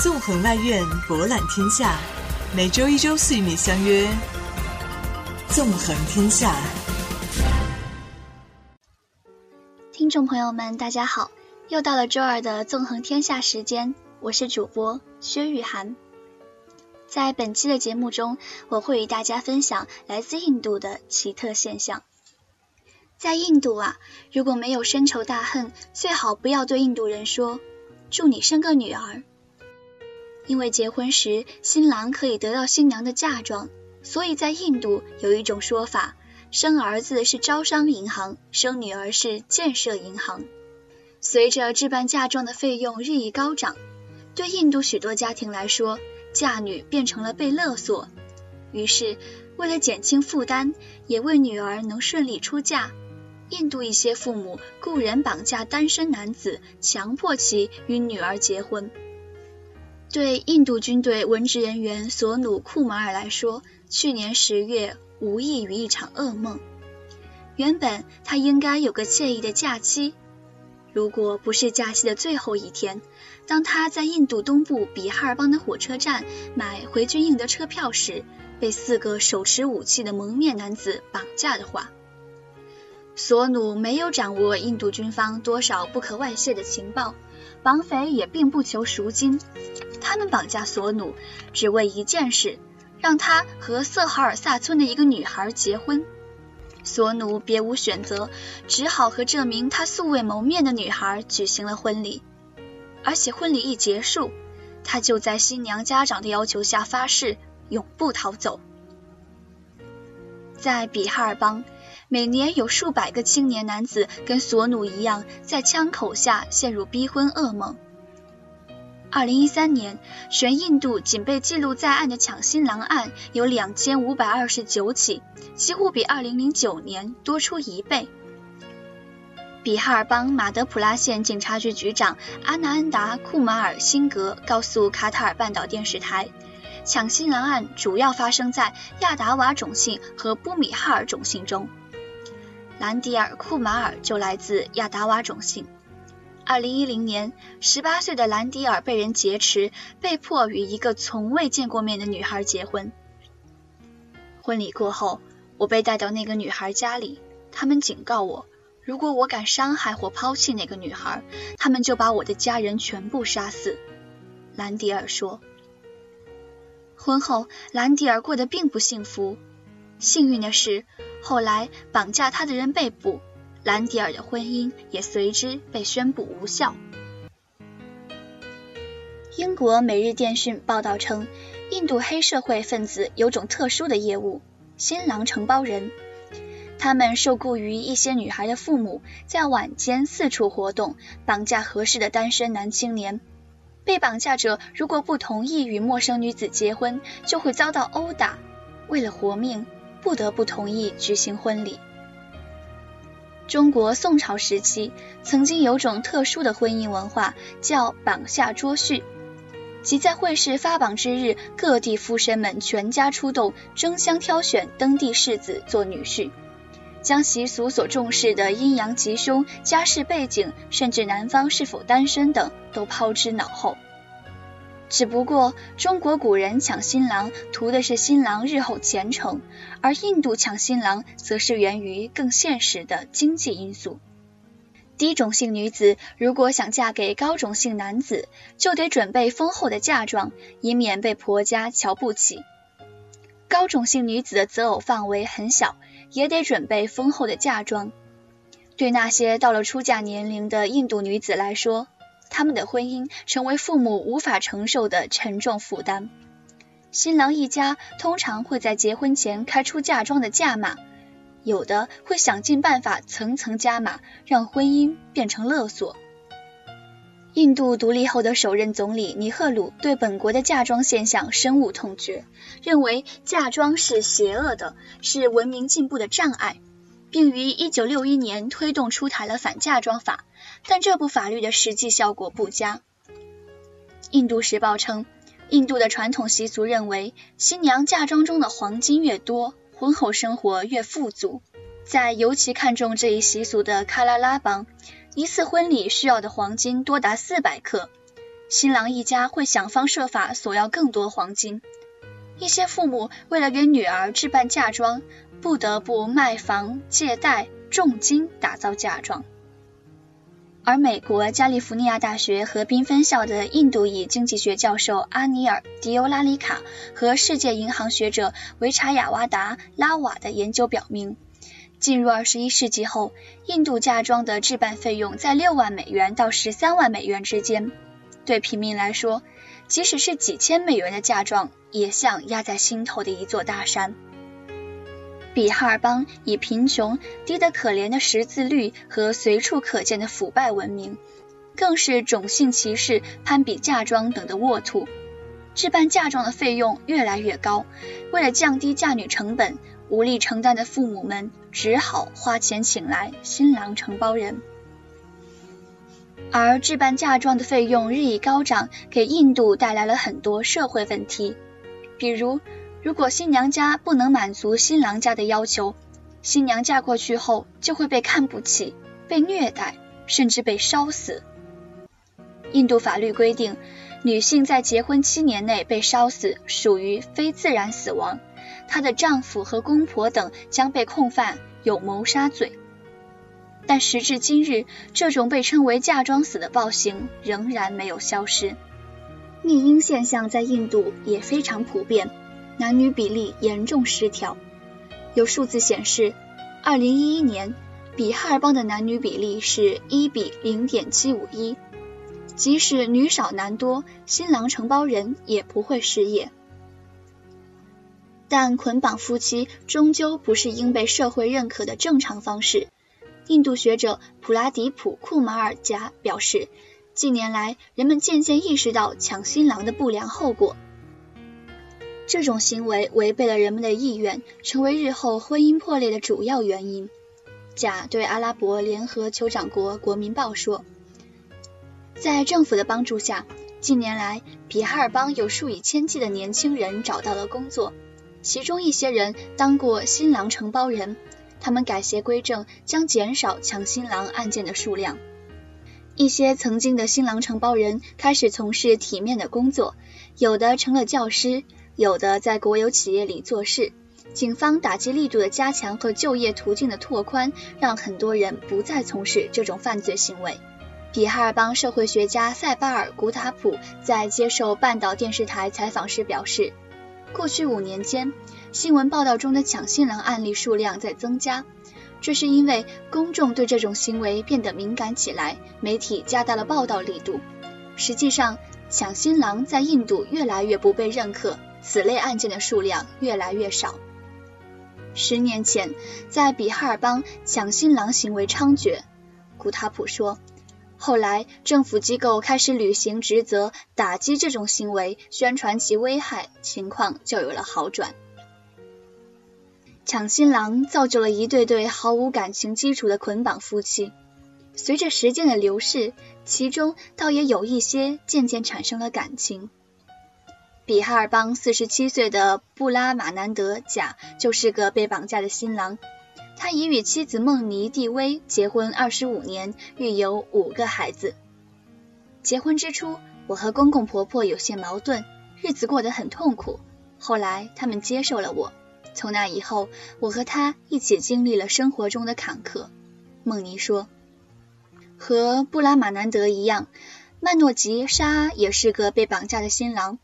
纵横外院，博览天下。每周一、周四与你相约《纵横天下》。听众朋友们，大家好，又到了周二的《纵横天下》时间，我是主播薛玉涵。在本期的节目中，我会与大家分享来自印度的奇特现象。在印度啊，如果没有深仇大恨，最好不要对印度人说“祝你生个女儿”。因为结婚时新郎可以得到新娘的嫁妆，所以在印度有一种说法：生儿子是招商银行，生女儿是建设银行。随着置办嫁妆的费用日益高涨，对印度许多家庭来说，嫁女变成了被勒索。于是，为了减轻负担，也为女儿能顺利出嫁，印度一些父母雇人绑架单身男子，强迫其与女儿结婚。对印度军队文职人员索努库马尔来说，去年十月无异于一场噩梦。原本他应该有个惬意的假期，如果不是假期的最后一天，当他在印度东部比哈尔邦的火车站买回军营的车票时，被四个手持武器的蒙面男子绑架的话，索努没有掌握印度军方多少不可外泄的情报。绑匪也并不求赎金，他们绑架索努只为一件事，让他和色哈尔萨村的一个女孩结婚。索努别无选择，只好和这名他素未谋面的女孩举行了婚礼。而且婚礼一结束，他就在新娘家长的要求下发誓永不逃走。在比哈尔邦。每年有数百个青年男子跟索努一样，在枪口下陷入逼婚噩梦。二零一三年，全印度仅被记录在案的抢新郎案有两千五百二十九起，几乎比二零零九年多出一倍。比哈尔邦马德普拉县警察局局长阿纳恩达库马尔辛格告诉卡塔尔半岛电视台，抢新郎案主要发生在亚达瓦种姓和布米哈尔种姓中。兰迪尔·库马尔就来自亚达瓦种姓。二零一零年，十八岁的兰迪尔被人劫持，被迫与一个从未见过面的女孩结婚。婚礼过后，我被带到那个女孩家里，他们警告我，如果我敢伤害或抛弃那个女孩，他们就把我的家人全部杀死。兰迪尔说。婚后，兰迪尔过得并不幸福。幸运的是。后来，绑架他的人被捕，兰迪尔的婚姻也随之被宣布无效。英国《每日电讯》报道称，印度黑社会分子有种特殊的业务——新郎承包人。他们受雇于一些女孩的父母，在晚间四处活动，绑架合适的单身男青年。被绑架者如果不同意与陌生女子结婚，就会遭到殴打。为了活命。不得不同意举行婚礼。中国宋朝时期曾经有种特殊的婚姻文化，叫榜下捉婿，即在会试发榜之日，各地夫绅们全家出动，争相挑选登第世子做女婿，将习俗所重视的阴阳吉凶、家世背景，甚至男方是否单身等，都抛之脑后。只不过，中国古人抢新郎图的是新郎日后前程，而印度抢新郎则是源于更现实的经济因素。低种姓女子如果想嫁给高种姓男子，就得准备丰厚的嫁妆，以免被婆家瞧不起。高种姓女子的择偶范围很小，也得准备丰厚的嫁妆。对那些到了出嫁年龄的印度女子来说，他们的婚姻成为父母无法承受的沉重负担。新郎一家通常会在结婚前开出嫁妆的价码，有的会想尽办法层层加码，让婚姻变成勒索。印度独立后的首任总理尼赫鲁对本国的嫁妆现象深恶痛绝，认为嫁妆是邪恶的，是文明进步的障碍。并于一九六一年推动出台了反嫁妆法，但这部法律的实际效果不佳。印度时报称，印度的传统习俗认为，新娘嫁妆中的黄金越多，婚后生活越富足。在尤其看重这一习俗的喀拉拉邦，一次婚礼需要的黄金多达四百克，新郎一家会想方设法索要更多黄金。一些父母为了给女儿置办嫁妆，不得不卖房借贷重金打造嫁妆。而美国加利福尼亚大学河滨分校的印度裔经济学教授阿尼尔·迪欧拉里卡和世界银行学者维查亚瓦达拉瓦的研究表明，进入二十一世纪后，印度嫁妆的置办费用在六万美元到十三万美元之间。对平民来说，即使是几千美元的嫁妆，也像压在心头的一座大山。比哈尔邦以贫穷、低得可怜的识字率和随处可见的腐败闻名，更是种姓歧视、攀比嫁妆等的沃土。置办嫁妆的费用越来越高，为了降低嫁女成本，无力承担的父母们只好花钱请来新郎承包人。而置办嫁妆的费用日益高涨，给印度带来了很多社会问题，比如。如果新娘家不能满足新郎家的要求，新娘嫁过去后就会被看不起、被虐待，甚至被烧死。印度法律规定，女性在结婚七年内被烧死属于非自然死亡，她的丈夫和公婆等将被控犯有谋杀罪。但时至今日，这种被称为“嫁妆死”的暴行仍然没有消失。逆婴现象在印度也非常普遍。男女比例严重失调，有数字显示，二零一一年比哈尔邦的男女比例是一比零点七五一，即使女少男多，新郎承包人也不会失业。但捆绑夫妻终究不是应被社会认可的正常方式。印度学者普拉迪普库马尔加表示，近年来人们渐渐意识到抢新郎的不良后果。这种行为违背了人们的意愿，成为日后婚姻破裂的主要原因。甲对阿拉伯联合酋长国国民报说，在政府的帮助下，近年来比哈尔邦有数以千计的年轻人找到了工作，其中一些人当过新郎承包人，他们改邪归正，将减少抢新郎案件的数量。一些曾经的新郎承包人开始从事体面的工作，有的成了教师。有的在国有企业里做事，警方打击力度的加强和就业途径的拓宽，让很多人不再从事这种犯罪行为。比哈尔邦社会学家塞巴尔古塔普在接受半岛电视台采访时表示，过去五年间，新闻报道中的抢新郎案例数量在增加，这是因为公众对这种行为变得敏感起来，媒体加大了报道力度。实际上，抢新郎在印度越来越不被认可。此类案件的数量越来越少。十年前，在比哈尔邦抢新郎行为猖獗，古塔普说，后来政府机构开始履行职责，打击这种行为，宣传其危害，情况就有了好转。抢新郎造就了一对对毫无感情基础的捆绑夫妻，随着时间的流逝，其中倒也有一些渐渐产生了感情。比哈尔邦四十七岁的布拉马南德贾就是个被绑架的新郎，他已与妻子孟尼蒂薇结婚二十五年，育有五个孩子。结婚之初，我和公公婆婆有些矛盾，日子过得很痛苦。后来他们接受了我，从那以后，我和他一起经历了生活中的坎坷。孟尼说，和布拉马南德一样，曼诺吉沙也是个被绑架的新郎。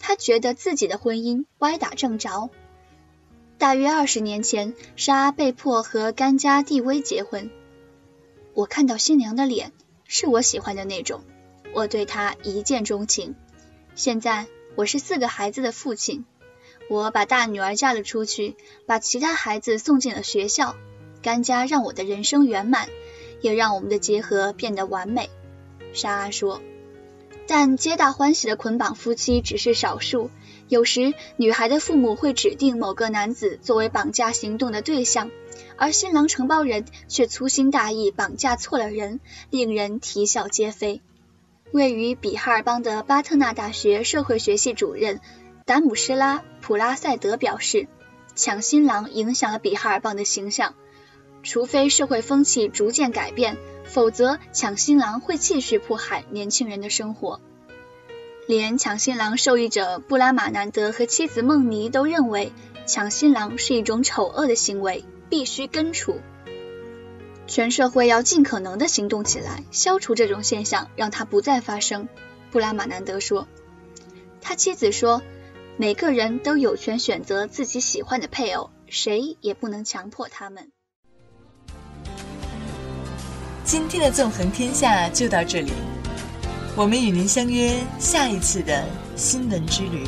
他觉得自己的婚姻歪打正着。大约二十年前，莎被迫和甘加蒂威结婚。我看到新娘的脸，是我喜欢的那种，我对她一见钟情。现在我是四个孩子的父亲，我把大女儿嫁了出去，把其他孩子送进了学校。甘家让我的人生圆满，也让我们的结合变得完美。莎说。但皆大欢喜的捆绑夫妻只是少数，有时女孩的父母会指定某个男子作为绑架行动的对象，而新郎承包人却粗心大意绑架错了人，令人啼笑皆非。位于比哈尔邦的巴特纳大学社会学系主任达姆施拉普拉塞德表示，抢新郎影响了比哈尔邦的形象，除非社会风气逐渐改变。否则，抢新郎会继续迫害年轻人的生活。连抢新郎受益者布拉马南德和妻子梦妮都认为抢新郎是一种丑恶的行为，必须根除。全社会要尽可能的行动起来，消除这种现象，让它不再发生。布拉马南德说。他妻子说：“每个人都有权选择自己喜欢的配偶，谁也不能强迫他们。”今天的纵横天下就到这里，我们与您相约下一次的新闻之旅。